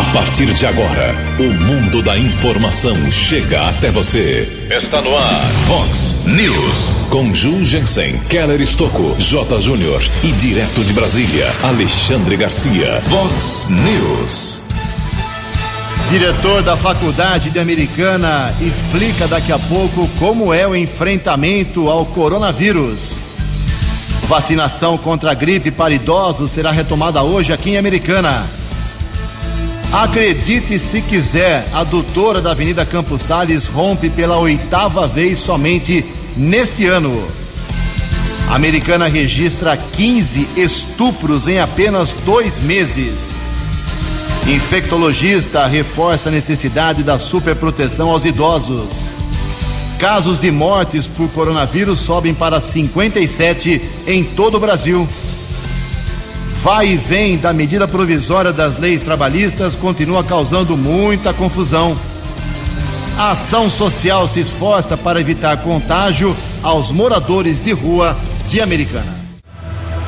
A partir de agora, o mundo da informação chega até você. Está no ar, Fox News. Com Ju Jensen, Keller Estocco, J. Júnior e direto de Brasília, Alexandre Garcia. Fox News. Diretor da Faculdade de Americana explica daqui a pouco como é o enfrentamento ao coronavírus. Vacinação contra a gripe para idosos será retomada hoje aqui em Americana. Acredite se quiser, a doutora da Avenida Campos Sales rompe pela oitava vez somente neste ano. A americana registra 15 estupros em apenas dois meses. Infectologista reforça a necessidade da superproteção aos idosos. Casos de mortes por coronavírus sobem para 57 em todo o Brasil vai e vem da medida provisória das leis trabalhistas continua causando muita confusão. A ação social se esforça para evitar contágio aos moradores de rua de Americana.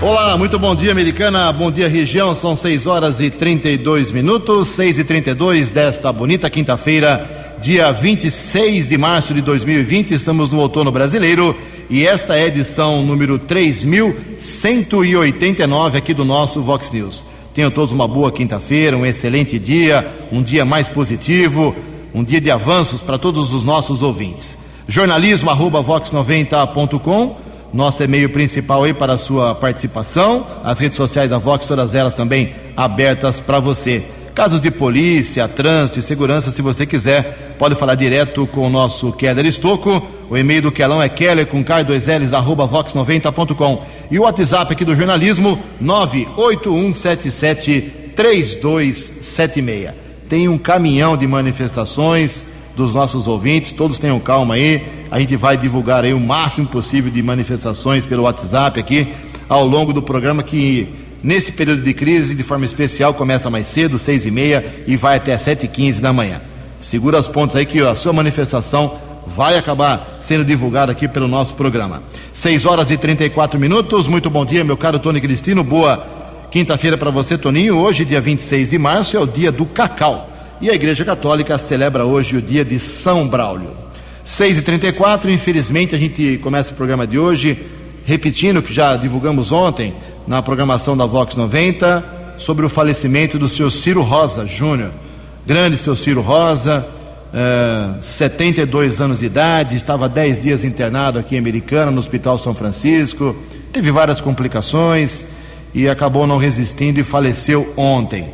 Olá, muito bom dia, Americana. Bom dia, região. São 6 horas e 32 minutos, 6 e 32 desta bonita quinta-feira, dia 26 de março de 2020. Estamos no outono brasileiro e esta é a edição número 3189 aqui do nosso Vox News. Tenham todos uma boa quinta-feira, um excelente dia, um dia mais positivo, um dia de avanços para todos os nossos ouvintes. Jornalismo arroba vox90.com, nosso e-mail principal aí para a sua participação. As redes sociais da Vox, todas elas também abertas para você. Casos de polícia, trânsito e segurança, se você quiser, pode falar direto com o nosso Keller Estocco. O e-mail do Kelão é keller com k 2 ls arroba vox90.com. E o WhatsApp aqui do jornalismo, 981773276. Tem um caminhão de manifestações dos nossos ouvintes, todos tenham calma aí. A gente vai divulgar aí o máximo possível de manifestações pelo WhatsApp aqui ao longo do programa que nesse período de crise, de forma especial, começa mais cedo, seis e meia, e vai até sete e quinze da manhã. Segura os pontos aí que a sua manifestação vai acabar sendo divulgada aqui pelo nosso programa. 6 horas e 34 minutos. Muito bom dia, meu caro Tony Cristino. Boa quinta-feira para você, Toninho. Hoje, dia 26 de março, é o dia do cacau. E a Igreja Católica celebra hoje o dia de São Braulio. 6 e 34 infelizmente, a gente começa o programa de hoje repetindo o que já divulgamos ontem na programação da Vox 90 sobre o falecimento do seu Ciro Rosa Júnior. Grande seu Ciro Rosa, uh, 72 anos de idade, estava 10 dias internado aqui em Americana, no Hospital São Francisco, teve várias complicações e acabou não resistindo e faleceu ontem.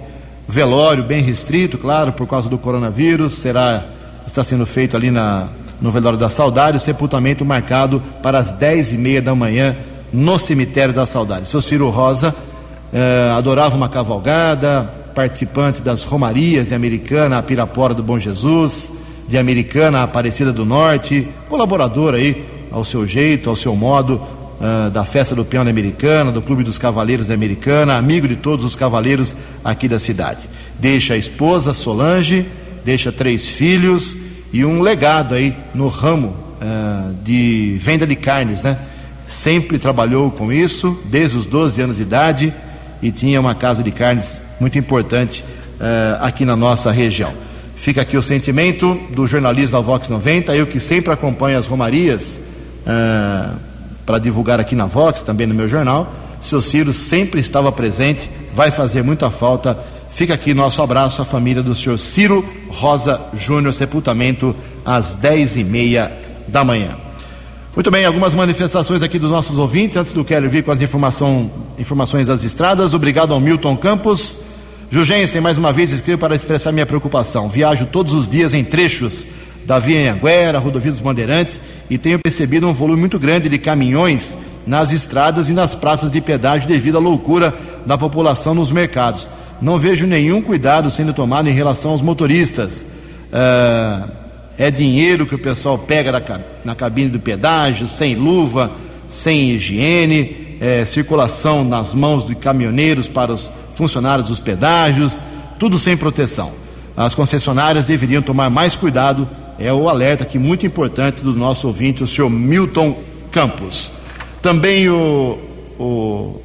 Velório bem restrito, claro, por causa do coronavírus, será está sendo feito ali na, no velório da Saudade, sepultamento marcado para as 10 e meia da manhã no cemitério da Saudade. Seu Ciro Rosa eh, adorava uma cavalgada, participante das Romarias de Americana, a Pirapora do Bom Jesus, de Americana, a Aparecida do Norte, colaborador aí, ao seu jeito, ao seu modo, uh, da Festa do Peão da Americana, do Clube dos Cavaleiros da Americana, amigo de todos os cavaleiros aqui da cidade. Deixa a esposa, Solange, deixa três filhos e um legado aí no ramo uh, de venda de carnes, né? Sempre trabalhou com isso, desde os 12 anos de idade, e tinha uma casa de carnes muito importante uh, aqui na nossa região. Fica aqui o sentimento do jornalismo da Vox 90, eu que sempre acompanho as romarias uh, para divulgar aqui na Vox, também no meu jornal. Seu Ciro sempre estava presente, vai fazer muita falta. Fica aqui nosso abraço à família do senhor Ciro Rosa Júnior, sepultamento às dez e meia da manhã. Muito bem, algumas manifestações aqui dos nossos ouvintes, antes do Keller vir com as informação, informações das estradas. Obrigado ao Milton Campos. Jugensen, mais uma vez escrevo para expressar minha preocupação. Viajo todos os dias em trechos da Via Anhanguera, Rodovia dos Bandeirantes, e tenho percebido um volume muito grande de caminhões nas estradas e nas praças de pedágio devido à loucura da população nos mercados. Não vejo nenhum cuidado sendo tomado em relação aos motoristas. Uh, é dinheiro que o pessoal pega na, cabine do pedágio, sem luva, sem higiene, é, circulação nas mãos de caminhoneiros para os funcionários dos pedágios, tudo sem proteção. As concessionárias deveriam tomar mais cuidado, é o alerta aqui muito importante do nosso ouvinte, o senhor Milton Campos. Também o, o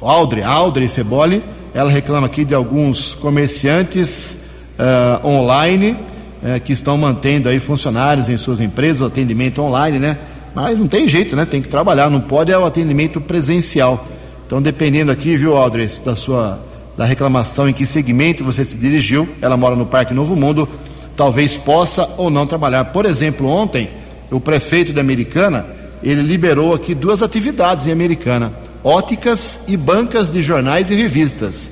Aldre, Aldre Feboli, ela reclama aqui de alguns comerciantes uh, online uh, que estão mantendo aí funcionários em suas empresas, atendimento online, né? Mas não tem jeito, né? Tem que trabalhar, não pode é o atendimento presencial. Então, dependendo aqui, viu, Aldres, da sua da reclamação em que segmento você se dirigiu, ela mora no Parque Novo Mundo, talvez possa ou não trabalhar. Por exemplo, ontem, o prefeito da Americana, ele liberou aqui duas atividades em Americana óticas e bancas de jornais e revistas.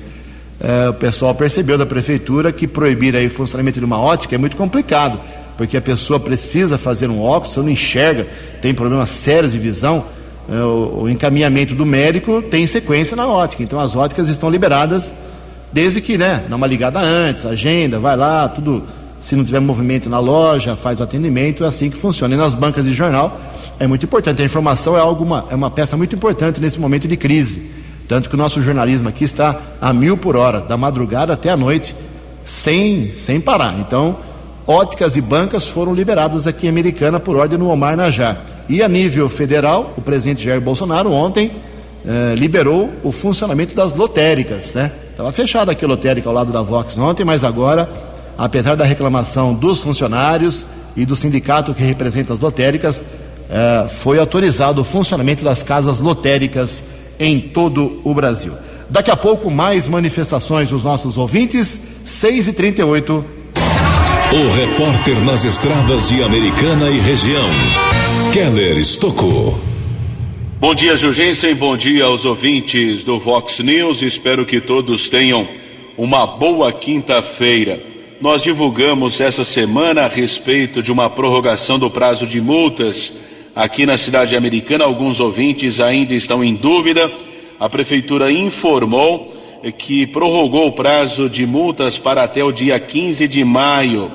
É, o pessoal percebeu da prefeitura que proibir aí o funcionamento de uma ótica é muito complicado, porque a pessoa precisa fazer um óculos, não enxerga, tem problemas sérios de visão, é, o, o, encaminhamento do médico tem sequência na ótica. Então as óticas estão liberadas desde que, né, dá uma ligada antes, agenda, vai lá, tudo. Se não tiver movimento na loja, faz o atendimento, é assim que funciona. E nas bancas de jornal, é muito importante. A informação é, alguma, é uma peça muito importante nesse momento de crise. Tanto que o nosso jornalismo aqui está a mil por hora, da madrugada até a noite, sem, sem parar. Então, óticas e bancas foram liberadas aqui em Americana por ordem do Omar Najar. E a nível federal, o presidente Jair Bolsonaro ontem eh, liberou o funcionamento das lotéricas. Né? Estava fechada aqui a lotérica ao lado da Vox ontem, mas agora, apesar da reclamação dos funcionários e do sindicato que representa as lotéricas, é, foi autorizado o funcionamento das casas lotéricas em todo o Brasil. Daqui a pouco, mais manifestações dos nossos ouvintes, 6 e 38 O repórter nas estradas de Americana e região, Keller Estocou. Bom dia, Jurgensen. Bom dia aos ouvintes do Vox News. Espero que todos tenham uma boa quinta-feira. Nós divulgamos essa semana a respeito de uma prorrogação do prazo de multas aqui na cidade americana. Alguns ouvintes ainda estão em dúvida. A prefeitura informou que prorrogou o prazo de multas para até o dia 15 de maio.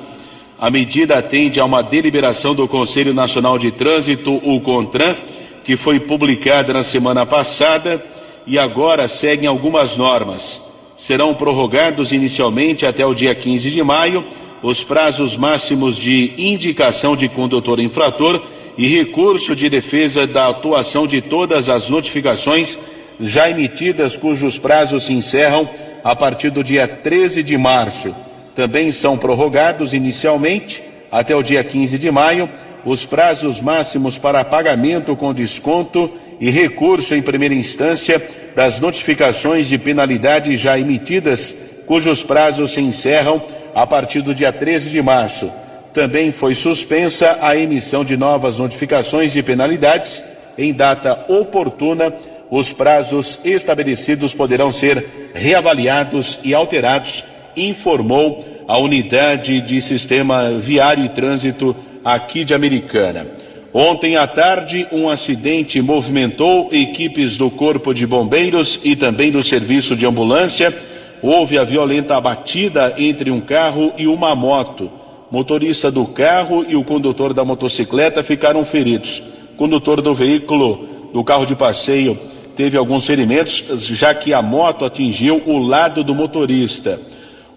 A medida atende a uma deliberação do Conselho Nacional de Trânsito, o CONTRAN, que foi publicada na semana passada e agora seguem algumas normas. Serão prorrogados inicialmente até o dia 15 de maio os prazos máximos de indicação de condutor infrator e recurso de defesa da atuação de todas as notificações já emitidas cujos prazos se encerram a partir do dia 13 de março. Também são prorrogados inicialmente até o dia 15 de maio os prazos máximos para pagamento com desconto e recurso em primeira instância das notificações de penalidade já emitidas, cujos prazos se encerram a partir do dia 13 de março. Também foi suspensa a emissão de novas notificações de penalidades. Em data oportuna, os prazos estabelecidos poderão ser reavaliados e alterados, informou a Unidade de Sistema Viário e Trânsito aqui de Americana. Ontem à tarde, um acidente movimentou equipes do Corpo de Bombeiros e também do Serviço de Ambulância. Houve a violenta batida entre um carro e uma moto motorista do carro e o condutor da motocicleta ficaram feridos. O condutor do veículo do carro de passeio teve alguns ferimentos, já que a moto atingiu o lado do motorista.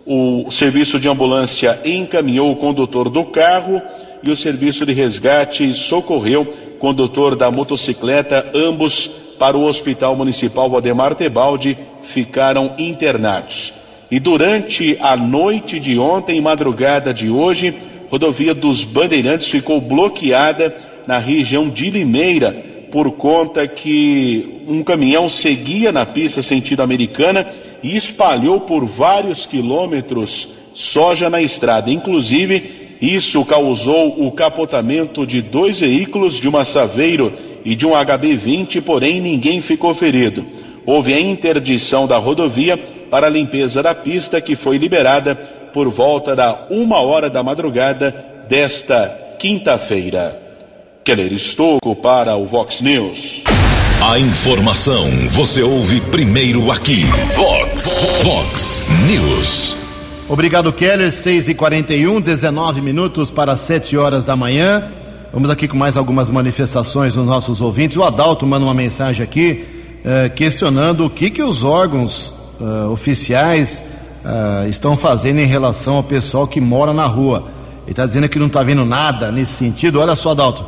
O serviço de ambulância encaminhou o condutor do carro e o serviço de resgate socorreu o condutor da motocicleta, ambos para o Hospital Municipal Valdemar Tebaldi, ficaram internados. E durante a noite de ontem e madrugada de hoje, rodovia dos Bandeirantes ficou bloqueada na região de Limeira por conta que um caminhão seguia na pista sentido americana e espalhou por vários quilômetros soja na estrada. Inclusive, isso causou o capotamento de dois veículos, de uma Saveiro e de um HB20, porém ninguém ficou ferido houve a interdição da rodovia para a limpeza da pista que foi liberada por volta da uma hora da madrugada desta quinta-feira. Keller Estocco para o Vox News. A informação você ouve primeiro aqui. Vox, Vox News. Obrigado, Keller. 6 e 41 19 minutos para 7 horas da manhã. Vamos aqui com mais algumas manifestações dos nossos ouvintes. O Adalto manda uma mensagem aqui eh, questionando o que, que os órgãos uh, oficiais uh, estão fazendo em relação ao pessoal que mora na rua. Ele está dizendo que não está vendo nada nesse sentido. Olha só, Dalton,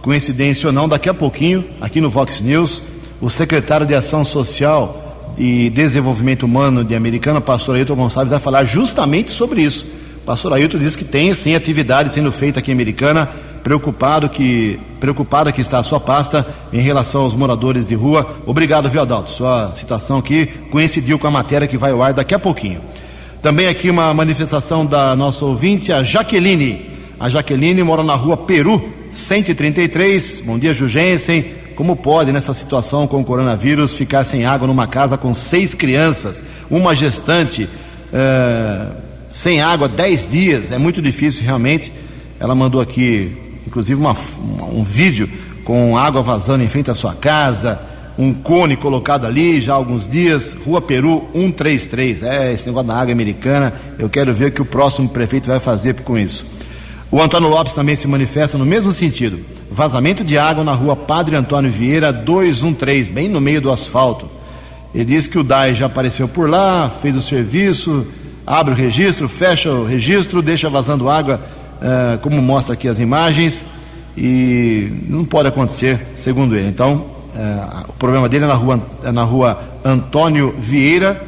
coincidência ou não, daqui a pouquinho, aqui no Vox News, o secretário de Ação Social e Desenvolvimento Humano de Americana, pastor Ailton Gonçalves, vai falar justamente sobre isso. pastor Ailton diz que tem sim atividade sendo feita aqui em Americana, preocupado que preocupada que está a sua pasta em relação aos moradores de rua. Obrigado, viu, Adalto? Sua citação aqui coincidiu com a matéria que vai ao ar daqui a pouquinho. Também aqui uma manifestação da nossa ouvinte, a Jaqueline. A Jaqueline mora na rua Peru, 133. Bom dia, Jugensen. Como pode, nessa situação com o coronavírus, ficar sem água numa casa com seis crianças, uma gestante, é, sem água dez dias? É muito difícil, realmente. Ela mandou aqui, inclusive, uma, um vídeo com água vazando em frente à sua casa, um cone colocado ali já há alguns dias. Rua Peru 133. É, esse negócio da água americana. Eu quero ver o que o próximo prefeito vai fazer com isso. O Antônio Lopes também se manifesta no mesmo sentido. Vazamento de água na rua Padre Antônio Vieira 213, bem no meio do asfalto. Ele diz que o DAI já apareceu por lá, fez o serviço, abre o registro, fecha o registro, deixa vazando água, uh, como mostra aqui as imagens, e não pode acontecer, segundo ele. Então, uh, o problema dele é na rua, é na rua Antônio Vieira,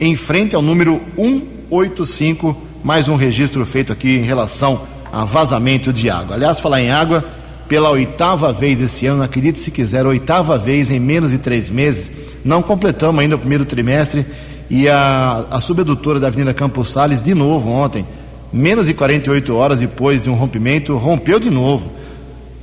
em frente ao número 185, mais um registro feito aqui em relação a vazamento de água. Aliás, falar em água, pela oitava vez esse ano, acredite se quiser, oitava vez em menos de três meses, não completamos ainda o primeiro trimestre e a, a subedutora da Avenida Campos Sales, de novo ontem, menos de 48 horas depois de um rompimento, rompeu de novo.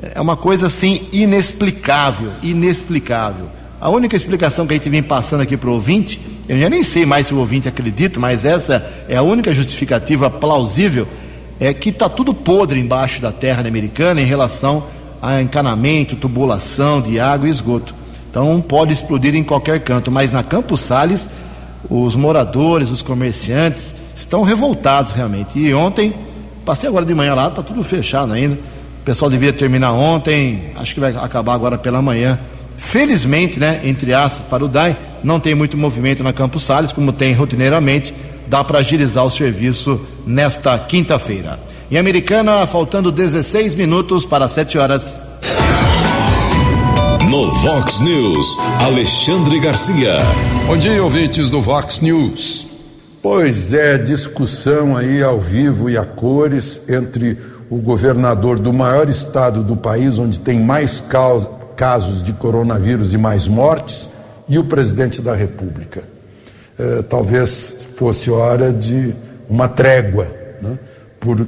É uma coisa assim inexplicável, inexplicável. A única explicação que a gente vem passando aqui para o ouvinte, eu já nem sei mais se o ouvinte acredita, mas essa é a única justificativa plausível é que está tudo podre embaixo da terra americana em relação a encanamento, tubulação de água e esgoto. Então pode explodir em qualquer canto, mas na Campos Sales os moradores, os comerciantes estão revoltados realmente. E ontem, passei agora de manhã lá, está tudo fechado ainda. O pessoal devia terminar ontem, acho que vai acabar agora pela manhã. Felizmente, né, entre aspas, para o DAI, não tem muito movimento na Campos Sales, como tem rotineiramente dá para agilizar o serviço nesta quinta-feira. Em Americana, faltando 16 minutos para 7 horas. No Vox News, Alexandre Garcia. Bom dia, ouvintes do Vox News. Pois é, discussão aí ao vivo e a cores entre o governador do maior estado do país, onde tem mais casos de coronavírus e mais mortes, e o presidente da República. Eh, talvez fosse hora de uma trégua, né? por, uh,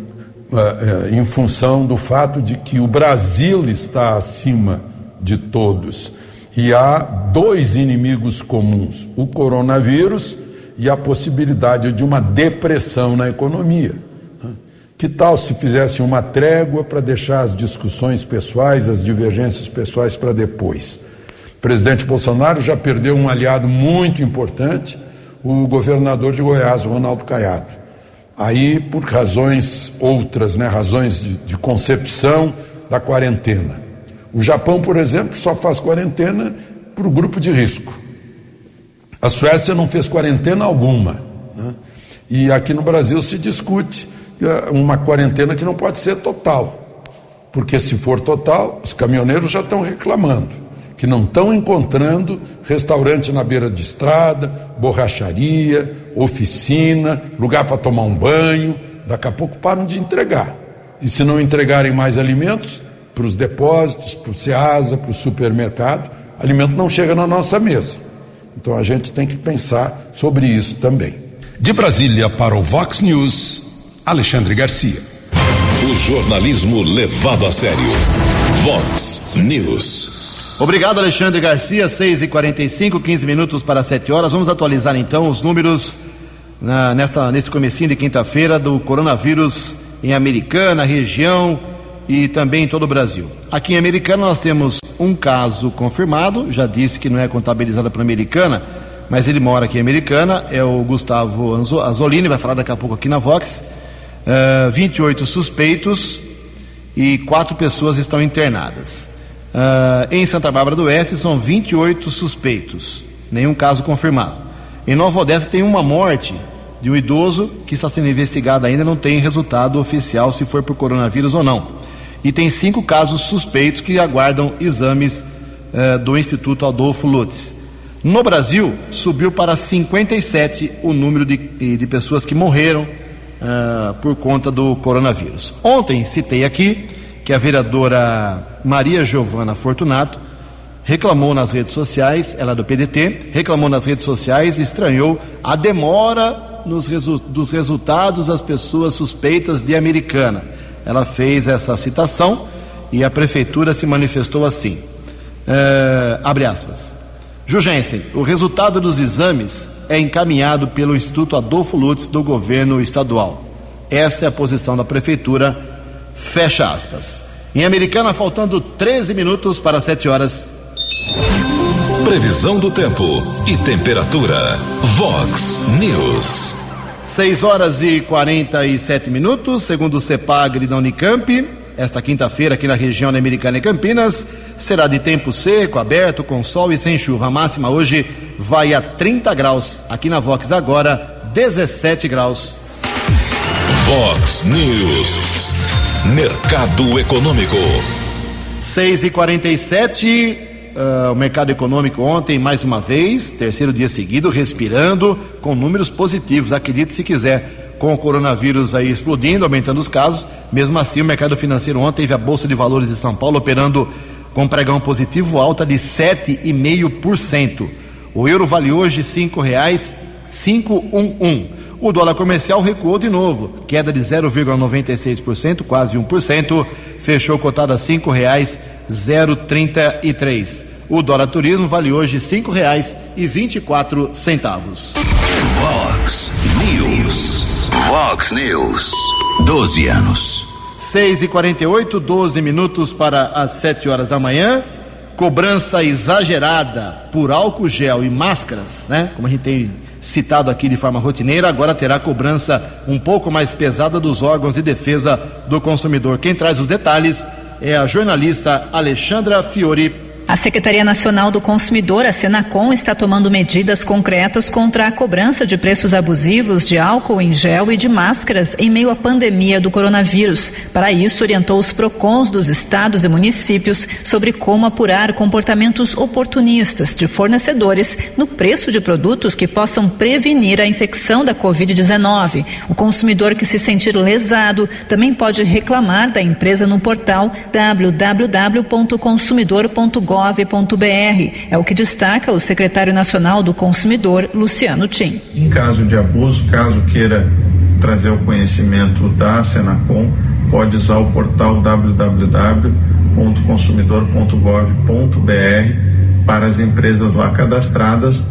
em função do fato de que o Brasil está acima de todos e há dois inimigos comuns: o coronavírus e a possibilidade de uma depressão na economia. Né? Que tal se fizesse uma trégua para deixar as discussões pessoais, as divergências pessoais para depois? O presidente Bolsonaro já perdeu um aliado muito importante o governador de Goiás, Ronaldo Caiado. Aí, por razões outras, né, razões de, de concepção da quarentena. O Japão, por exemplo, só faz quarentena para o grupo de risco. A Suécia não fez quarentena alguma. Né? E aqui no Brasil se discute é uma quarentena que não pode ser total. Porque se for total, os caminhoneiros já estão reclamando que não estão encontrando restaurante na beira de estrada, borracharia, oficina, lugar para tomar um banho. Daqui a pouco param de entregar. E se não entregarem mais alimentos para os depósitos, para o SEASA, para o supermercado, alimento não chega na nossa mesa. Então a gente tem que pensar sobre isso também. De Brasília para o Vox News, Alexandre Garcia. O jornalismo levado a sério. Vox News. Obrigado, Alexandre Garcia. 6 e 45 15 minutos para 7 horas. Vamos atualizar então os números na, nesta, nesse comecinho de quinta-feira do coronavírus em Americana, região e também em todo o Brasil. Aqui em Americana nós temos um caso confirmado, já disse que não é contabilizado para Americana, mas ele mora aqui em Americana, é o Gustavo Azolini, vai falar daqui a pouco aqui na Vox. Uh, eh, 28 suspeitos e quatro pessoas estão internadas. Uh, em Santa Bárbara do Oeste são 28 suspeitos, nenhum caso confirmado. Em Nova Odessa tem uma morte de um idoso que está sendo investigado ainda, não tem resultado oficial se foi por coronavírus ou não. E tem cinco casos suspeitos que aguardam exames uh, do Instituto Adolfo Lutz. No Brasil, subiu para 57 o número de, de pessoas que morreram uh, por conta do coronavírus. Ontem citei aqui que a vereadora Maria Giovana Fortunato reclamou nas redes sociais, ela é do PDT, reclamou nas redes sociais e estranhou a demora nos resu dos resultados das pessoas suspeitas de americana. Ela fez essa citação e a prefeitura se manifestou assim. Uh, abre aspas. Jugensen, o resultado dos exames é encaminhado pelo Instituto Adolfo Lutz do governo estadual. Essa é a posição da prefeitura. Fecha aspas. Em Americana, faltando 13 minutos para 7 horas. Previsão do tempo e temperatura. Vox News. 6 horas e 47 minutos, segundo o CEPAGRE da Unicamp. Esta quinta-feira, aqui na região Americana e Campinas, será de tempo seco, aberto, com sol e sem chuva. A máxima hoje vai a 30 graus. Aqui na Vox agora, 17 graus. Vox News. Mercado Econômico. 6 e 47 uh, O mercado econômico ontem, mais uma vez, terceiro dia seguido, respirando, com números positivos. Acredite se quiser com o coronavírus aí explodindo, aumentando os casos. Mesmo assim, o mercado financeiro ontem teve a Bolsa de Valores de São Paulo operando com pregão positivo alta de 7,5%. O euro vale hoje cinco reais 511. O dólar comercial recuou de novo, queda de 0,96%, quase 1%, fechou cotado a cinco reais 033. O dólar turismo vale hoje cinco reais e vinte e quatro centavos. Vox News. Vox News. 12 anos. 6 e 48 12 minutos para as 7 horas da manhã. Cobrança exagerada por álcool gel e máscaras, né? Como a gente tem citado aqui de forma rotineira, agora terá cobrança um pouco mais pesada dos órgãos de defesa do consumidor. Quem traz os detalhes é a jornalista Alexandra Fiore a Secretaria Nacional do Consumidor, a Senacom, está tomando medidas concretas contra a cobrança de preços abusivos de álcool em gel e de máscaras em meio à pandemia do coronavírus. Para isso, orientou os PROCONs dos estados e municípios sobre como apurar comportamentos oportunistas de fornecedores no preço de produtos que possam prevenir a infecção da Covid-19. O consumidor que se sentir lesado também pode reclamar da empresa no portal www.consumidor.gov gov.br. É o que destaca o secretário nacional do consumidor, Luciano Tim. Em caso de abuso, caso queira trazer o conhecimento da Senacom, pode usar o portal www.consumidor.gov.br para as empresas lá cadastradas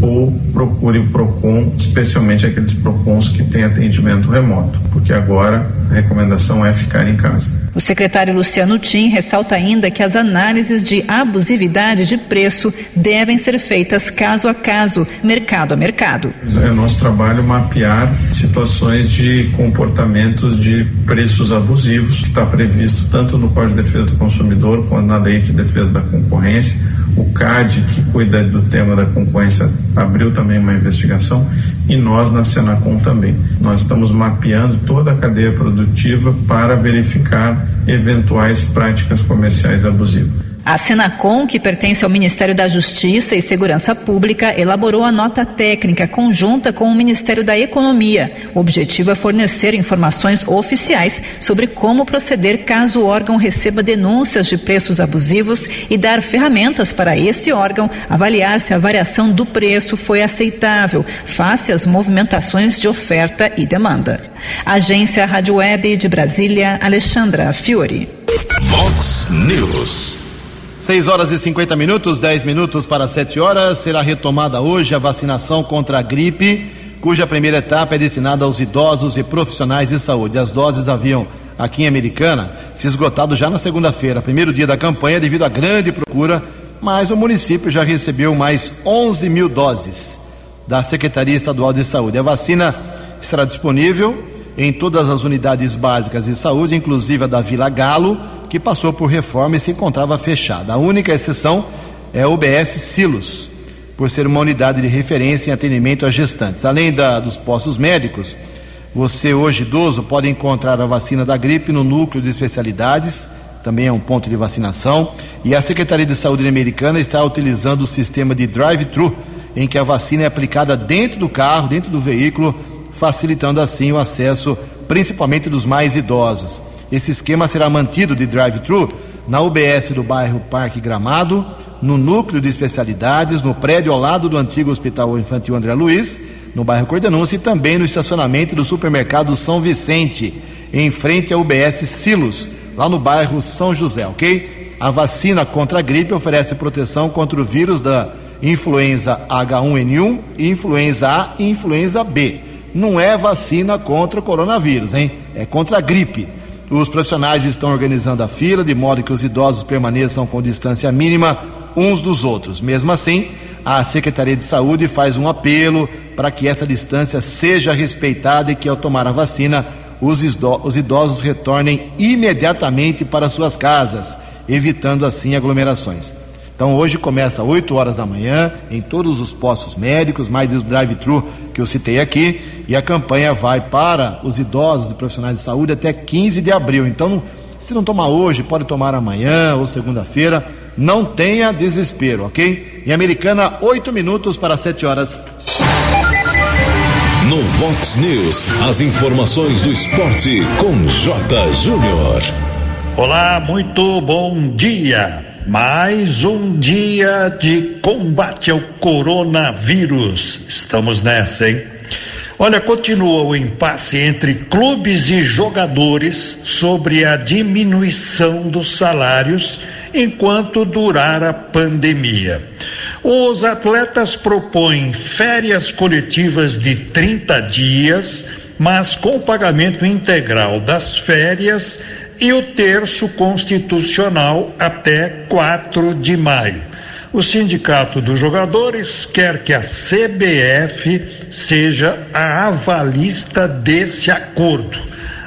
ou procure o PROCON, especialmente aqueles PROCONs que têm atendimento remoto, porque agora a recomendação é ficar em casa. O secretário Luciano Tim ressalta ainda que as análises de abusividade de preço devem ser feitas caso a caso, mercado a mercado. É nosso trabalho mapear situações de comportamentos de preços abusivos, que está previsto tanto no Código de Defesa do Consumidor quanto na Lei de Defesa da Concorrência. O CAD, que cuida do tema da concorrência, abriu também uma investigação e nós na Senacom também. Nós estamos mapeando toda a cadeia produtiva para verificar eventuais práticas comerciais abusivas. A Senacom, que pertence ao Ministério da Justiça e Segurança Pública, elaborou a nota técnica conjunta com o Ministério da Economia. O objetivo é fornecer informações oficiais sobre como proceder caso o órgão receba denúncias de preços abusivos e dar ferramentas para esse órgão avaliar se a variação do preço foi aceitável, face às movimentações de oferta e demanda. Agência Rádio Web de Brasília, Alexandra Fiore. Vox News. 6 horas e 50 minutos, 10 minutos para 7 horas. Será retomada hoje a vacinação contra a gripe, cuja primeira etapa é destinada aos idosos e profissionais de saúde. As doses haviam, aqui em Americana, se esgotado já na segunda-feira, primeiro dia da campanha, devido à grande procura, mas o município já recebeu mais 11 mil doses da Secretaria Estadual de Saúde. A vacina estará disponível em todas as unidades básicas de saúde, inclusive a da Vila Galo que passou por reforma e se encontrava fechada. A única exceção é o UBS Silos, por ser uma unidade de referência em atendimento a gestantes. Além da, dos postos médicos, você hoje idoso pode encontrar a vacina da gripe no núcleo de especialidades também é um ponto de vacinação. E a Secretaria de Saúde americana está utilizando o sistema de drive-thru, em que a vacina é aplicada dentro do carro, dentro do veículo, facilitando assim o acesso, principalmente dos mais idosos. Esse esquema será mantido de drive-thru na UBS do bairro Parque Gramado, no núcleo de especialidades, no prédio ao lado do antigo Hospital Infantil André Luiz, no bairro Cordenúncia, e também no estacionamento do supermercado São Vicente, em frente ao UBS Silos, lá no bairro São José, ok? A vacina contra a gripe oferece proteção contra o vírus da influenza H1N1, influenza A e influenza B. Não é vacina contra o coronavírus, hein? É contra a gripe. Os profissionais estão organizando a fila de modo que os idosos permaneçam com distância mínima uns dos outros. Mesmo assim, a Secretaria de Saúde faz um apelo para que essa distância seja respeitada e que, ao tomar a vacina, os idosos retornem imediatamente para suas casas, evitando assim aglomerações. Então hoje começa às 8 horas da manhã em todos os postos médicos, mais o drive-thru que eu citei aqui, e a campanha vai para os idosos e profissionais de saúde até 15 de abril. Então, se não tomar hoje, pode tomar amanhã ou segunda-feira. Não tenha desespero, ok? Em Americana, 8 minutos para 7 horas. No Vox News, as informações do esporte com J. Júnior. Olá, muito bom dia. Mais um dia de combate ao coronavírus. Estamos nessa, hein? Olha, continua o impasse entre clubes e jogadores sobre a diminuição dos salários enquanto durar a pandemia. Os atletas propõem férias coletivas de 30 dias, mas com pagamento integral das férias e o terço constitucional até 4 de maio. O Sindicato dos Jogadores quer que a CBF seja a avalista desse acordo.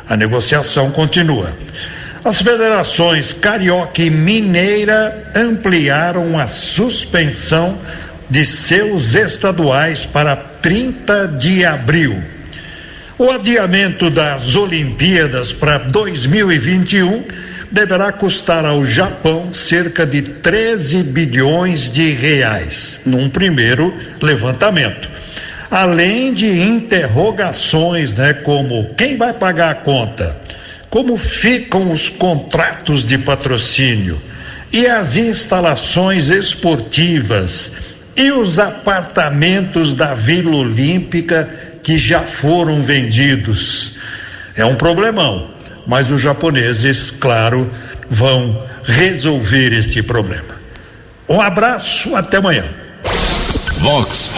A negociação continua. As federações carioca e mineira ampliaram a suspensão de seus estaduais para 30 de abril. O adiamento das Olimpíadas para 2021 deverá custar ao Japão cerca de 13 bilhões de reais, num primeiro levantamento. Além de interrogações, né, como quem vai pagar a conta? Como ficam os contratos de patrocínio? E as instalações esportivas? E os apartamentos da Vila Olímpica que já foram vendidos. É um problemão, mas os japoneses, claro, vão resolver este problema. Um abraço, até amanhã. Vox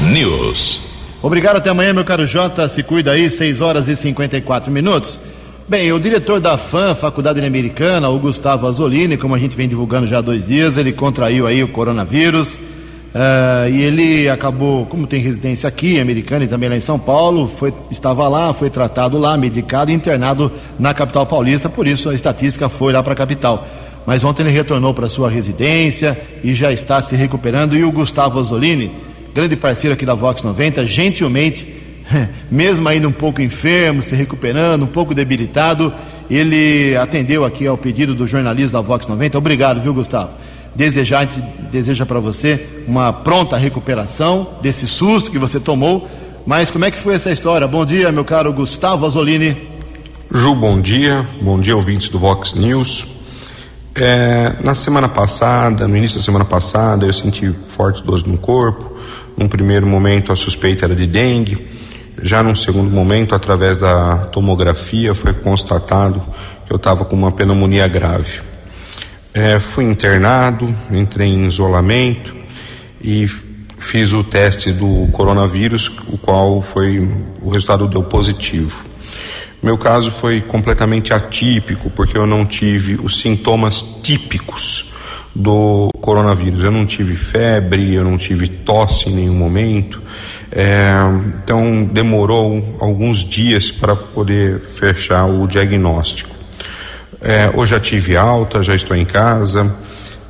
News. Obrigado, até amanhã, meu caro Jota. Se cuida aí, 6 horas e 54 minutos. Bem, o diretor da FAM, Faculdade Americana, o Gustavo Azolini, como a gente vem divulgando já há dois dias, ele contraiu aí o coronavírus. Uh, e ele acabou, como tem residência aqui, americana e também lá em São Paulo, foi, estava lá, foi tratado lá, medicado e internado na capital paulista, por isso a estatística foi lá para a capital. Mas ontem ele retornou para sua residência e já está se recuperando. E o Gustavo Ozzolini, grande parceiro aqui da Vox 90, gentilmente, mesmo ainda um pouco enfermo, se recuperando, um pouco debilitado, ele atendeu aqui ao pedido do jornalista da Vox 90. Obrigado, viu, Gustavo? Desejar, deseja para você uma pronta recuperação desse susto que você tomou. Mas como é que foi essa história? Bom dia, meu caro Gustavo Azolini. Ju, bom dia. Bom dia, ouvintes do Vox News. É, na semana passada, no início da semana passada, eu senti fortes dores no corpo. Num primeiro momento, a suspeita era de dengue. Já num segundo momento, através da tomografia, foi constatado que eu estava com uma pneumonia grave. É, fui internado, entrei em isolamento e fiz o teste do coronavírus, o qual foi o resultado deu positivo. Meu caso foi completamente atípico, porque eu não tive os sintomas típicos do coronavírus. Eu não tive febre, eu não tive tosse em nenhum momento. É, então demorou alguns dias para poder fechar o diagnóstico. É, hoje já tive alta, já estou em casa,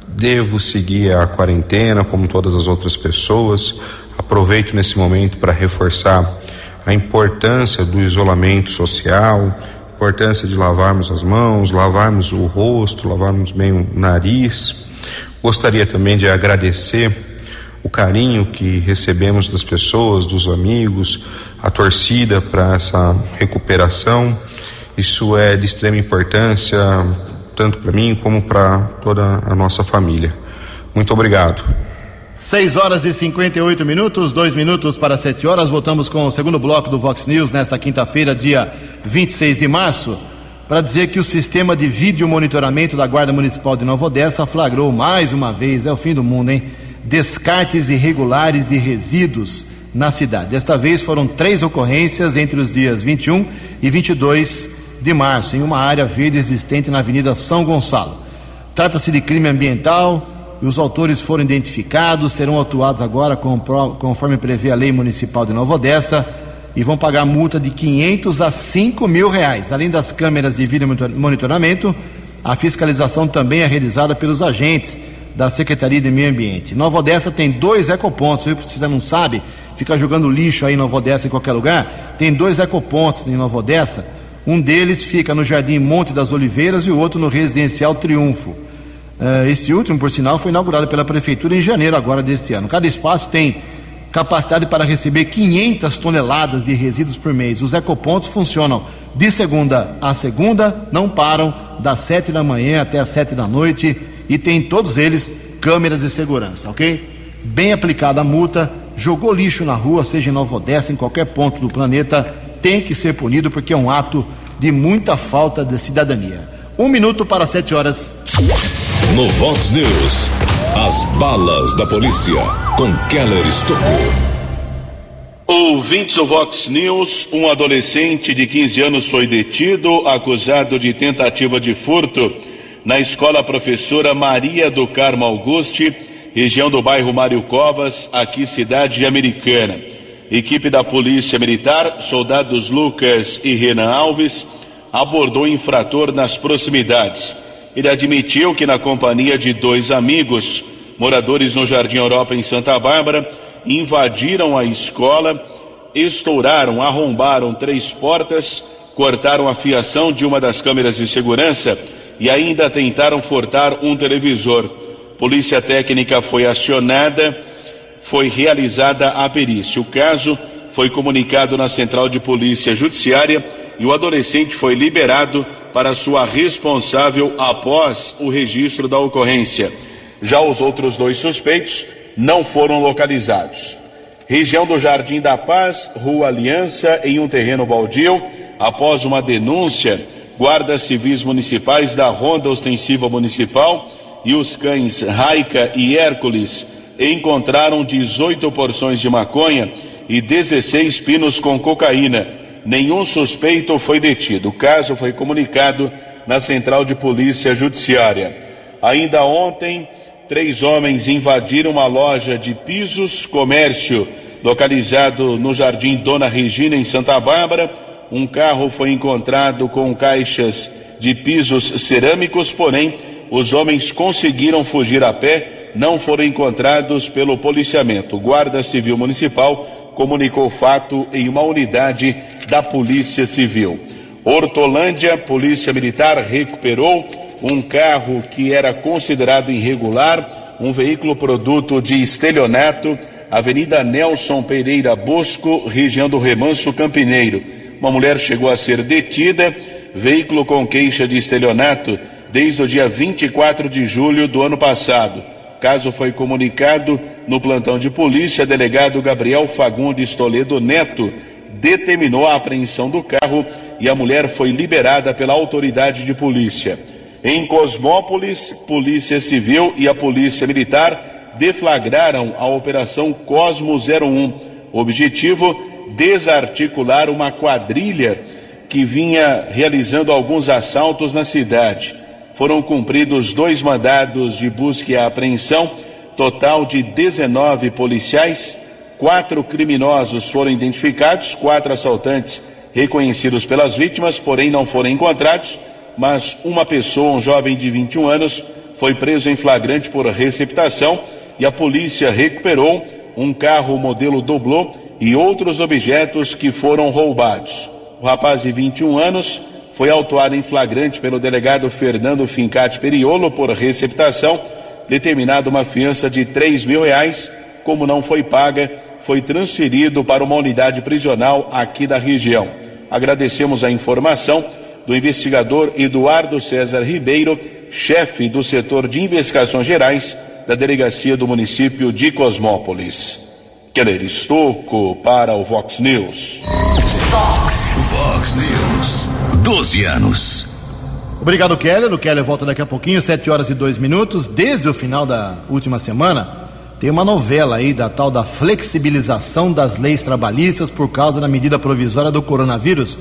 devo seguir a quarentena como todas as outras pessoas. Aproveito nesse momento para reforçar a importância do isolamento social, importância de lavarmos as mãos, lavarmos o rosto, lavarmos bem o nariz. Gostaria também de agradecer o carinho que recebemos das pessoas, dos amigos, a torcida para essa recuperação. Isso é de extrema importância, tanto para mim como para toda a nossa família. Muito obrigado. 6 horas e 58 minutos, dois minutos para 7 horas. Voltamos com o segundo bloco do Vox News nesta quinta-feira, dia 26 de março, para dizer que o sistema de vídeo monitoramento da Guarda Municipal de Nova Odessa flagrou mais uma vez, é o fim do mundo, hein? Descartes irregulares de resíduos na cidade. Desta vez foram três ocorrências entre os dias 21 e 22 de março, em uma área verde existente na Avenida São Gonçalo. Trata-se de crime ambiental e os autores foram identificados, serão atuados agora conforme prevê a lei municipal de Nova Odessa e vão pagar multa de 500 a 5 mil reais. Além das câmeras de vídeo monitoramento, a fiscalização também é realizada pelos agentes da Secretaria de Meio Ambiente. Nova Odessa tem dois ecopontos, se você não sabe, fica jogando lixo aí em Nova Odessa em qualquer lugar, tem dois ecopontos em Nova Odessa, um deles fica no Jardim Monte das Oliveiras e o outro no Residencial Triunfo. Uh, este último, por sinal, foi inaugurado pela Prefeitura em janeiro agora deste ano. Cada espaço tem capacidade para receber 500 toneladas de resíduos por mês. Os ecopontos funcionam de segunda a segunda, não param, das sete da manhã até as sete da noite e tem todos eles câmeras de segurança, ok? Bem aplicada a multa, jogou lixo na rua, seja em Nova Odessa, em qualquer ponto do planeta, tem que ser punido porque é um ato de muita falta de cidadania. Um minuto para sete horas. No Vox News, as balas da polícia com Keller Estocou. Ouvintes do Vox News, um adolescente de 15 anos foi detido, acusado de tentativa de furto na escola professora Maria do Carmo Auguste, região do bairro Mário Covas, aqui cidade americana. Equipe da Polícia Militar, soldados Lucas e Renan Alves, abordou o infrator nas proximidades. Ele admitiu que na companhia de dois amigos, moradores no Jardim Europa em Santa Bárbara, invadiram a escola, estouraram, arrombaram três portas, cortaram a fiação de uma das câmeras de segurança e ainda tentaram furtar um televisor. Polícia técnica foi acionada, foi realizada a perícia. O caso foi comunicado na Central de Polícia Judiciária e o adolescente foi liberado para sua responsável após o registro da ocorrência. Já os outros dois suspeitos não foram localizados. Região do Jardim da Paz, Rua Aliança, em um terreno baldio, após uma denúncia guardas civis municipais da Ronda Ostensiva Municipal e os cães Raica e Hércules encontraram 18 porções de maconha e 16 pinos com cocaína. Nenhum suspeito foi detido. O caso foi comunicado na Central de Polícia Judiciária. Ainda ontem, três homens invadiram uma loja de pisos comércio localizado no Jardim Dona Regina, em Santa Bárbara um carro foi encontrado com caixas de pisos cerâmicos, porém os homens conseguiram fugir a pé, não foram encontrados pelo policiamento. Guarda Civil Municipal comunicou o fato em uma unidade da Polícia Civil. Hortolândia, Polícia Militar recuperou um carro que era considerado irregular, um veículo produto de estelionato, Avenida Nelson Pereira Bosco, região do Remanso Campineiro uma mulher chegou a ser detida, veículo com queixa de estelionato, desde o dia 24 de julho do ano passado. Caso foi comunicado no plantão de polícia, delegado Gabriel Fagundes Toledo Neto determinou a apreensão do carro e a mulher foi liberada pela autoridade de polícia. Em Cosmópolis, Polícia Civil e a Polícia Militar deflagraram a Operação Cosmo 01. Objetivo desarticular uma quadrilha que vinha realizando alguns assaltos na cidade. Foram cumpridos dois mandados de busca e apreensão, total de 19 policiais, quatro criminosos foram identificados, quatro assaltantes reconhecidos pelas vítimas, porém não foram encontrados, mas uma pessoa, um jovem de 21 anos, foi preso em flagrante por receptação e a polícia recuperou um carro modelo doblô e outros objetos que foram roubados. O rapaz de 21 anos foi autuado em flagrante pelo delegado Fernando Fincati Periolo por receptação, determinado uma fiança de três mil reais. Como não foi paga, foi transferido para uma unidade prisional aqui da região. Agradecemos a informação do investigador Eduardo César Ribeiro, chefe do setor de investigações gerais da delegacia do município de Cosmópolis. Keller Estocco para o Vox News. Vox News. 12 anos. Obrigado, Keller. O Keller volta daqui a pouquinho, 7 horas e 2 minutos. Desde o final da última semana, tem uma novela aí da tal da flexibilização das leis trabalhistas por causa da medida provisória do coronavírus,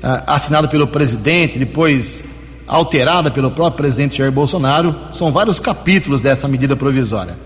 ah, assinada pelo presidente, depois alterada pelo próprio presidente Jair Bolsonaro. São vários capítulos dessa medida provisória.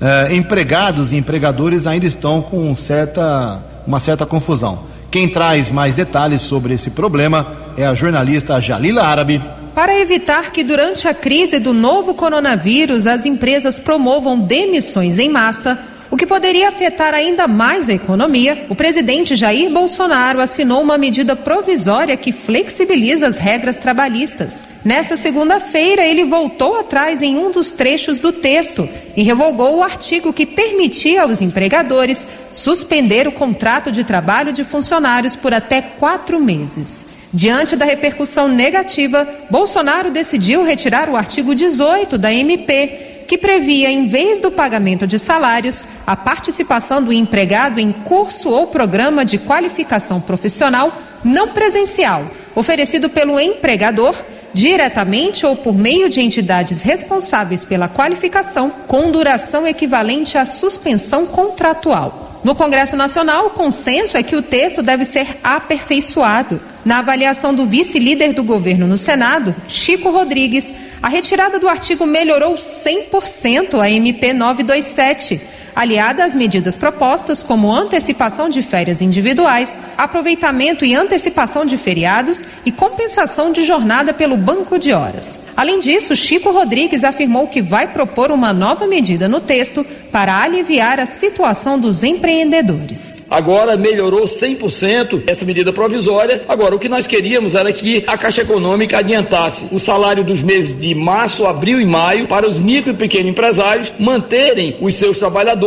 Ah, empregados e empregadores ainda estão com certa, uma certa confusão. Quem traz mais detalhes sobre esse problema é a jornalista Jalila Árabe. Para evitar que durante a crise do novo coronavírus as empresas promovam demissões em massa, o que poderia afetar ainda mais a economia, o presidente Jair Bolsonaro assinou uma medida provisória que flexibiliza as regras trabalhistas. Nessa segunda-feira, ele voltou atrás em um dos trechos do texto e revogou o artigo que permitia aos empregadores suspender o contrato de trabalho de funcionários por até quatro meses. Diante da repercussão negativa, Bolsonaro decidiu retirar o artigo 18 da MP, que previa, em vez do pagamento de salários, a participação do empregado em curso ou programa de qualificação profissional não presencial, oferecido pelo empregador, diretamente ou por meio de entidades responsáveis pela qualificação, com duração equivalente à suspensão contratual. No Congresso Nacional, o consenso é que o texto deve ser aperfeiçoado. Na avaliação do vice-líder do governo no Senado, Chico Rodrigues, a retirada do artigo melhorou 100% a MP 927, aliada às medidas propostas como antecipação de férias individuais, aproveitamento e antecipação de feriados e compensação de jornada pelo banco de horas. Além disso, Chico Rodrigues afirmou que vai propor uma nova medida no texto para aliviar a situação dos empreendedores. Agora melhorou 100% essa medida provisória. Agora, o que nós queríamos era que a Caixa Econômica adiantasse o salário dos meses de março, abril e maio para os micro e pequenos empresários manterem os seus trabalhadores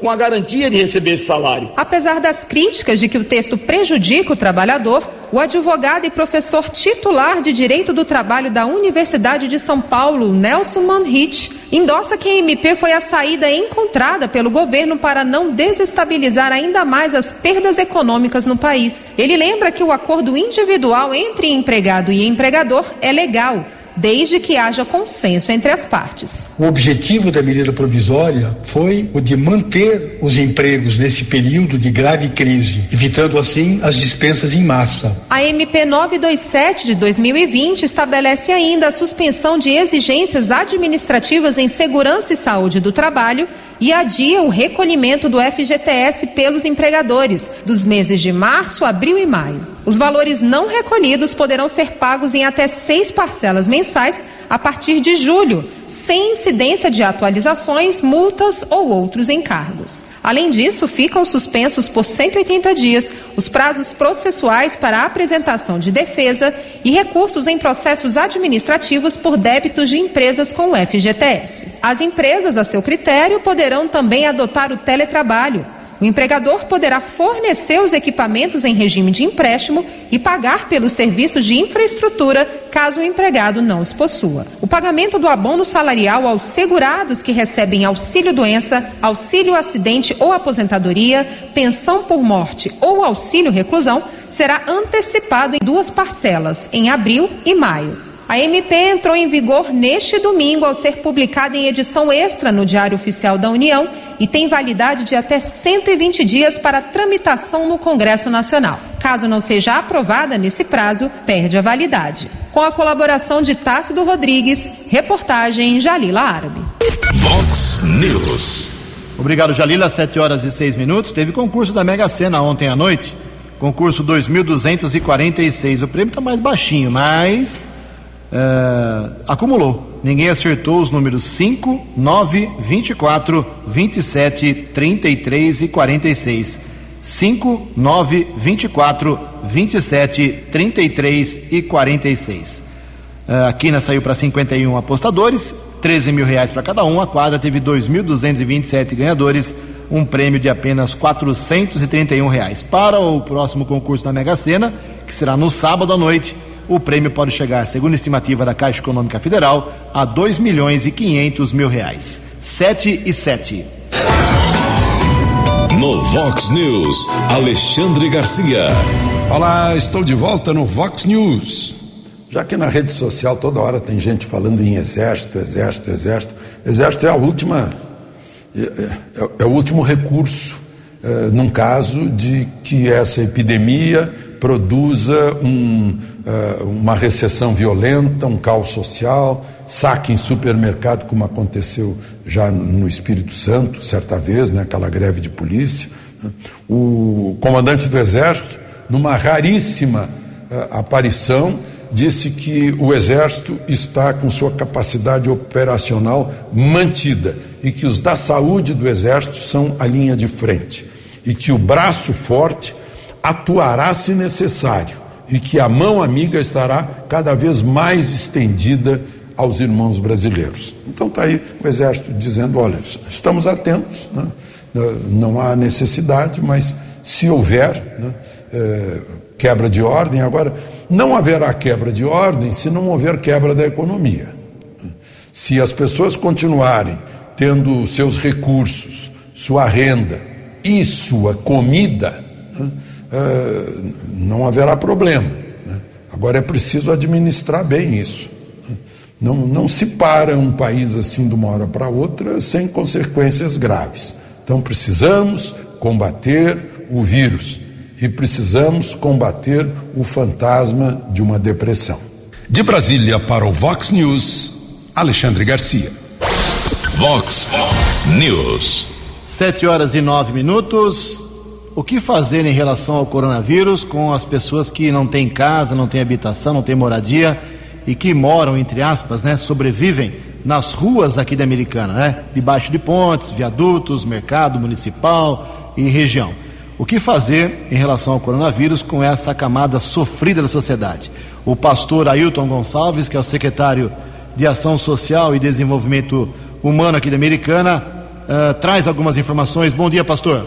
com a garantia de receber esse salário. Apesar das críticas de que o texto prejudica o trabalhador, o advogado e professor titular de Direito do Trabalho da Universidade de São Paulo, Nelson Manhit, endossa que a MP foi a saída encontrada pelo governo para não desestabilizar ainda mais as perdas econômicas no país. Ele lembra que o acordo individual entre empregado e empregador é legal desde que haja consenso entre as partes. O objetivo da medida provisória foi o de manter os empregos nesse período de grave crise, evitando assim as dispensas em massa. A MP 927 de 2020 estabelece ainda a suspensão de exigências administrativas em segurança e saúde do trabalho e adia o recolhimento do FGTS pelos empregadores dos meses de março, abril e maio. Os valores não recolhidos poderão ser pagos em até seis parcelas mensais a partir de julho, sem incidência de atualizações, multas ou outros encargos. Além disso, ficam suspensos por 180 dias os prazos processuais para apresentação de defesa e recursos em processos administrativos por débitos de empresas com o FGTS. As empresas, a seu critério, poderão também adotar o teletrabalho o empregador poderá fornecer os equipamentos em regime de empréstimo e pagar pelos serviços de infraestrutura caso o empregado não os possua. O pagamento do abono salarial aos segurados que recebem auxílio-doença, auxílio-acidente ou aposentadoria, pensão por morte ou auxílio-reclusão será antecipado em duas parcelas, em abril e maio. A MP entrou em vigor neste domingo ao ser publicada em edição extra no Diário Oficial da União e tem validade de até 120 dias para tramitação no Congresso Nacional. Caso não seja aprovada nesse prazo, perde a validade. Com a colaboração de Tássio Rodrigues, reportagem Jalila Árabe. Vox News. Obrigado, Jalila. 7 horas e 6 minutos. Teve concurso da Mega Sena ontem à noite. Concurso 2246. O prêmio está mais baixinho, mas uh, acumulou. Ninguém acertou os números 5, 9, 24, 27, 33 e 46. 5, 9, 24, 27, 33 e 46. Uh, a quina saiu para 51 apostadores, 13 mil reais para cada um. A quadra teve 2.227 ganhadores, um prêmio de apenas 431 reais. Para o próximo concurso da Mega Sena, que será no sábado à noite, o prêmio pode chegar, segundo a estimativa da Caixa Econômica Federal, a 2 milhões e 500 mil reais. 7 e 7. No Vox News, Alexandre Garcia. Olá, estou de volta no Vox News. Já que na rede social toda hora tem gente falando em exército, exército, exército. Exército é a última, é, é, é o último recurso é, num caso de que essa epidemia produza um, uh, uma recessão violenta, um caos social, saque em supermercado, como aconteceu já no Espírito Santo, certa vez, né, aquela greve de polícia. O comandante do Exército, numa raríssima uh, aparição, disse que o Exército está com sua capacidade operacional mantida e que os da saúde do Exército são a linha de frente e que o braço forte atuará se necessário e que a mão amiga estará cada vez mais estendida aos irmãos brasileiros. Então está aí o Exército dizendo: olha, estamos atentos, né? não há necessidade, mas se houver né, é, quebra de ordem, agora não haverá quebra de ordem se não houver quebra da economia. Se as pessoas continuarem tendo seus recursos, sua renda e sua comida, né, uh, não haverá problema. Né? Agora é preciso administrar bem isso. Né? Não, não se para um país assim de uma hora para outra sem consequências graves. Então precisamos combater o vírus e precisamos combater o fantasma de uma depressão. De Brasília para o Vox News, Alexandre Garcia. Vox News. Sete horas e nove minutos o que fazer em relação ao coronavírus com as pessoas que não têm casa, não têm habitação, não têm moradia e que moram, entre aspas, né, sobrevivem nas ruas aqui da Americana, né, debaixo de pontes, viadutos, mercado municipal e região. O que fazer em relação ao coronavírus com essa camada sofrida da sociedade? O pastor Ailton Gonçalves, que é o secretário de Ação Social e Desenvolvimento Humano aqui da Americana, uh, traz algumas informações. Bom dia, pastor.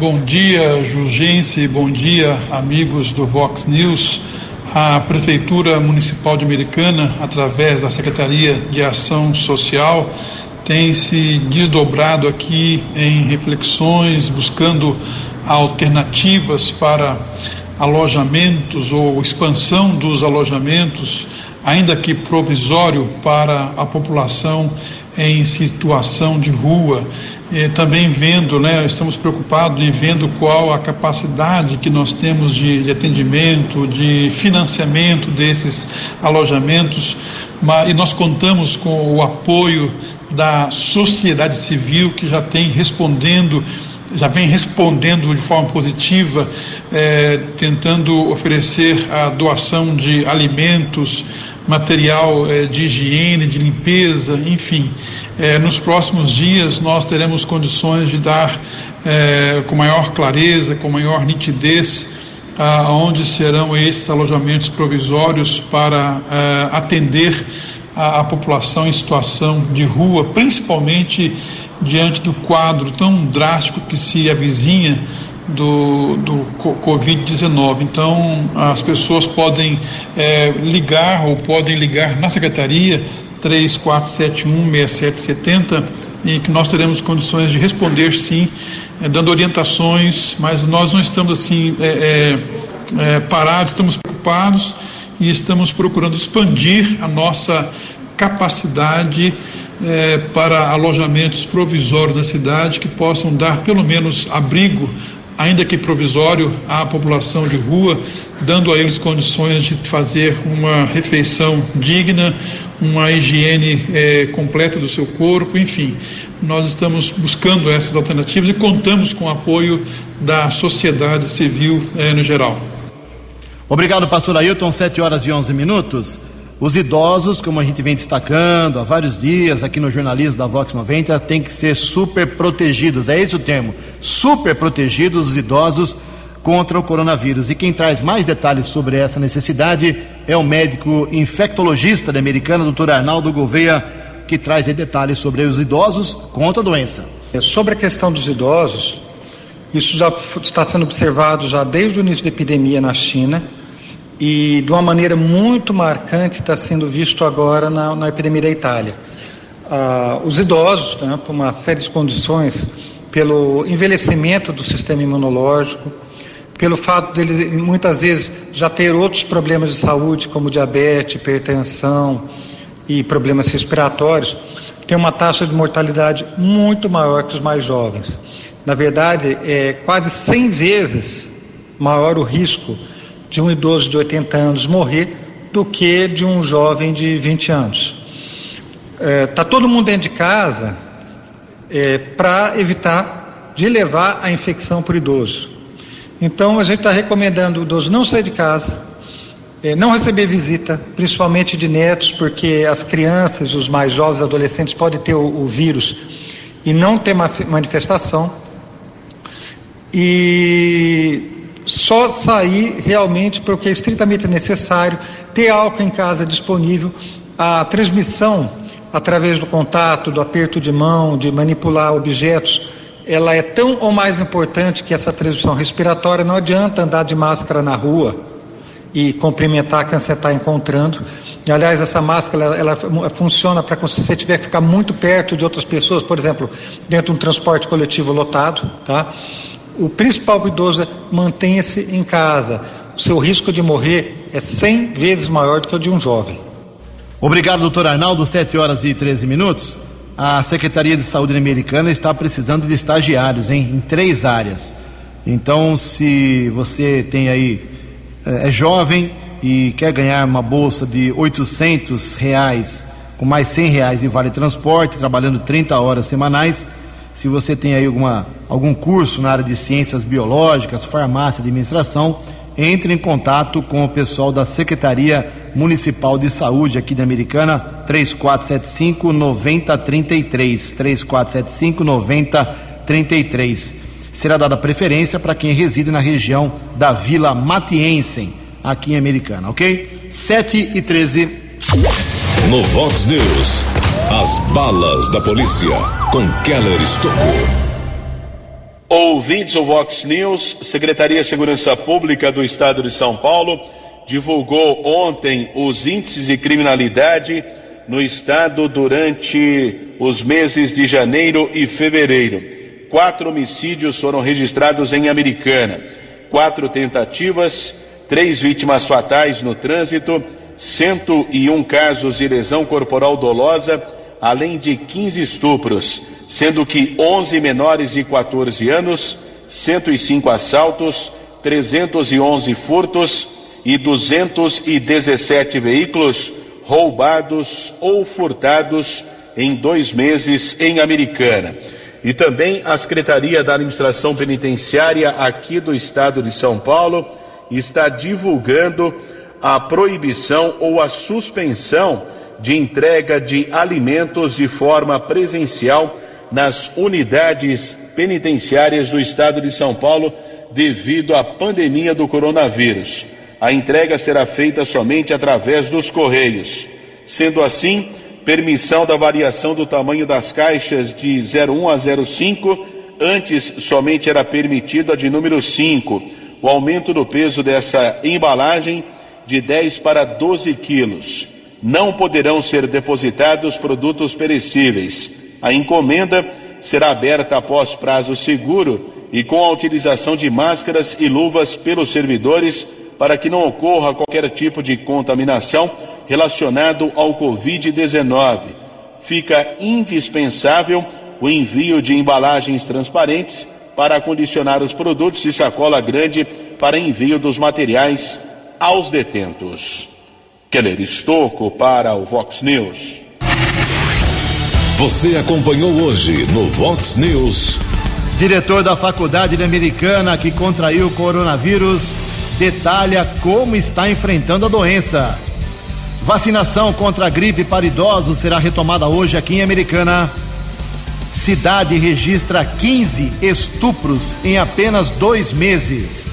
Bom dia, Jurgense, bom dia, amigos do Vox News. A Prefeitura Municipal de Americana, através da Secretaria de Ação Social, tem se desdobrado aqui em reflexões, buscando alternativas para alojamentos ou expansão dos alojamentos, ainda que provisório, para a população em situação de rua também vendo, né, estamos preocupados em vendo qual a capacidade que nós temos de, de atendimento, de financiamento desses alojamentos, mas, e nós contamos com o apoio da sociedade civil que já tem respondendo já vem respondendo de forma positiva, eh, tentando oferecer a doação de alimentos, material eh, de higiene, de limpeza, enfim. É, nos próximos dias nós teremos condições de dar é, com maior clareza, com maior nitidez, aonde serão esses alojamentos provisórios para atender a, a, população em situação de rua, principalmente diante do quadro tão drástico que se avizinha do, do Covid-19. Então, as pessoas podem é, ligar ou podem ligar na secretaria 34716770 e que nós teremos condições de responder sim, é, dando orientações, mas nós não estamos assim é, é, parados, estamos preocupados e estamos procurando expandir a nossa capacidade para alojamentos provisórios na cidade que possam dar pelo menos abrigo ainda que provisório, à população de rua, dando a eles condições de fazer uma refeição digna, uma higiene é, completa do seu corpo, enfim. Nós estamos buscando essas alternativas e contamos com o apoio da sociedade civil é, no geral. Obrigado, pastor Ailton. 7 horas e 11 minutos. Os idosos, como a gente vem destacando há vários dias aqui no jornalismo da Vox 90, têm que ser super protegidos. É esse o termo. Super protegidos os idosos contra o coronavírus. E quem traz mais detalhes sobre essa necessidade é o médico infectologista da Americana, doutor Arnaldo Gouveia, que traz detalhes sobre os idosos contra a doença. É, sobre a questão dos idosos, isso já está sendo observado já desde o início da epidemia na China e de uma maneira muito marcante está sendo visto agora na, na epidemia da Itália. Ah, os idosos, né, por uma série de condições, pelo envelhecimento do sistema imunológico, pelo fato dele muitas vezes já ter outros problemas de saúde, como diabetes, hipertensão e problemas respiratórios, tem uma taxa de mortalidade muito maior que os mais jovens. Na verdade, é quase 100 vezes maior o risco de um idoso de 80 anos morrer do que de um jovem de 20 anos. Está é, todo mundo dentro de casa é, para evitar de levar a infecção para o idoso. Então a gente está recomendando o idoso não sair de casa, é, não receber visita, principalmente de netos, porque as crianças, os mais jovens, adolescentes podem ter o, o vírus e não ter manifestação. E só sair realmente porque é estritamente necessário, ter álcool em casa disponível, a transmissão através do contato, do aperto de mão, de manipular objetos, ela é tão ou mais importante que essa transmissão respiratória. Não adianta andar de máscara na rua e cumprimentar quem você está encontrando. Aliás, essa máscara ela, ela funciona para quando você tiver que ficar muito perto de outras pessoas, por exemplo, dentro de um transporte coletivo lotado, tá? O principal idoso é mantenha-se em casa. O seu risco de morrer é 100 vezes maior do que o de um jovem. Obrigado, doutor Arnaldo. 7 horas e 13 minutos. A Secretaria de Saúde Americana está precisando de estagiários hein, em três áreas. Então, se você tem aí, é, é jovem e quer ganhar uma bolsa de 800 reais com mais 100 reais de vale transporte, trabalhando 30 horas semanais, se você tem aí alguma, algum curso na área de ciências biológicas, farmácia, administração, entre em contato com o pessoal da Secretaria Municipal de Saúde aqui da Americana, 3475 9033. 3475 9033. Será dada preferência para quem reside na região da Vila Matiense, aqui em Americana, ok? 7 e 13. No Vox News, as balas da polícia com Keller Estocou. Ouvintes do Vox News, Secretaria de Segurança Pública do Estado de São Paulo divulgou ontem os índices de criminalidade no estado durante os meses de janeiro e fevereiro. Quatro homicídios foram registrados em Americana, quatro tentativas, três vítimas fatais no trânsito, 101 casos de lesão corporal dolosa além de 15 estupros, sendo que 11 menores de 14 anos, 105 assaltos, 311 furtos e 217 veículos roubados ou furtados em dois meses em Americana. E também a Secretaria da Administração Penitenciária aqui do estado de São Paulo está divulgando a proibição ou a suspensão de entrega de alimentos de forma presencial nas unidades penitenciárias do estado de São Paulo devido à pandemia do coronavírus. A entrega será feita somente através dos correios. Sendo assim, permissão da variação do tamanho das caixas de 01 a 05, antes somente era permitida de número 5. O aumento do peso dessa embalagem de 10 para 12 quilos não poderão ser depositados produtos perecíveis. A encomenda será aberta após prazo seguro e com a utilização de máscaras e luvas pelos servidores para que não ocorra qualquer tipo de contaminação relacionado ao Covid-19. Fica indispensável o envio de embalagens transparentes para acondicionar os produtos e sacola grande para envio dos materiais aos detentos. Keller Estocco para o Vox News. Você acompanhou hoje no Vox News. Diretor da Faculdade Americana que contraiu o coronavírus detalha como está enfrentando a doença. Vacinação contra a gripe para idosos será retomada hoje aqui em Americana. Cidade registra 15 estupros em apenas dois meses.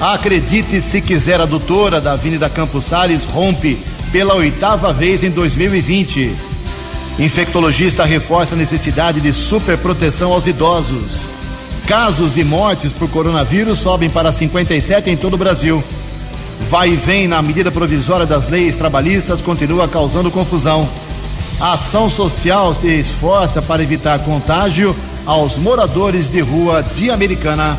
Acredite se quiser, a doutora da Avenida Campos Sales rompe pela oitava vez em 2020. Infectologista reforça a necessidade de superproteção aos idosos. Casos de mortes por coronavírus sobem para 57 em todo o Brasil. Vai e vem na medida provisória das leis trabalhistas continua causando confusão. A ação social se esforça para evitar contágio aos moradores de rua de Americana.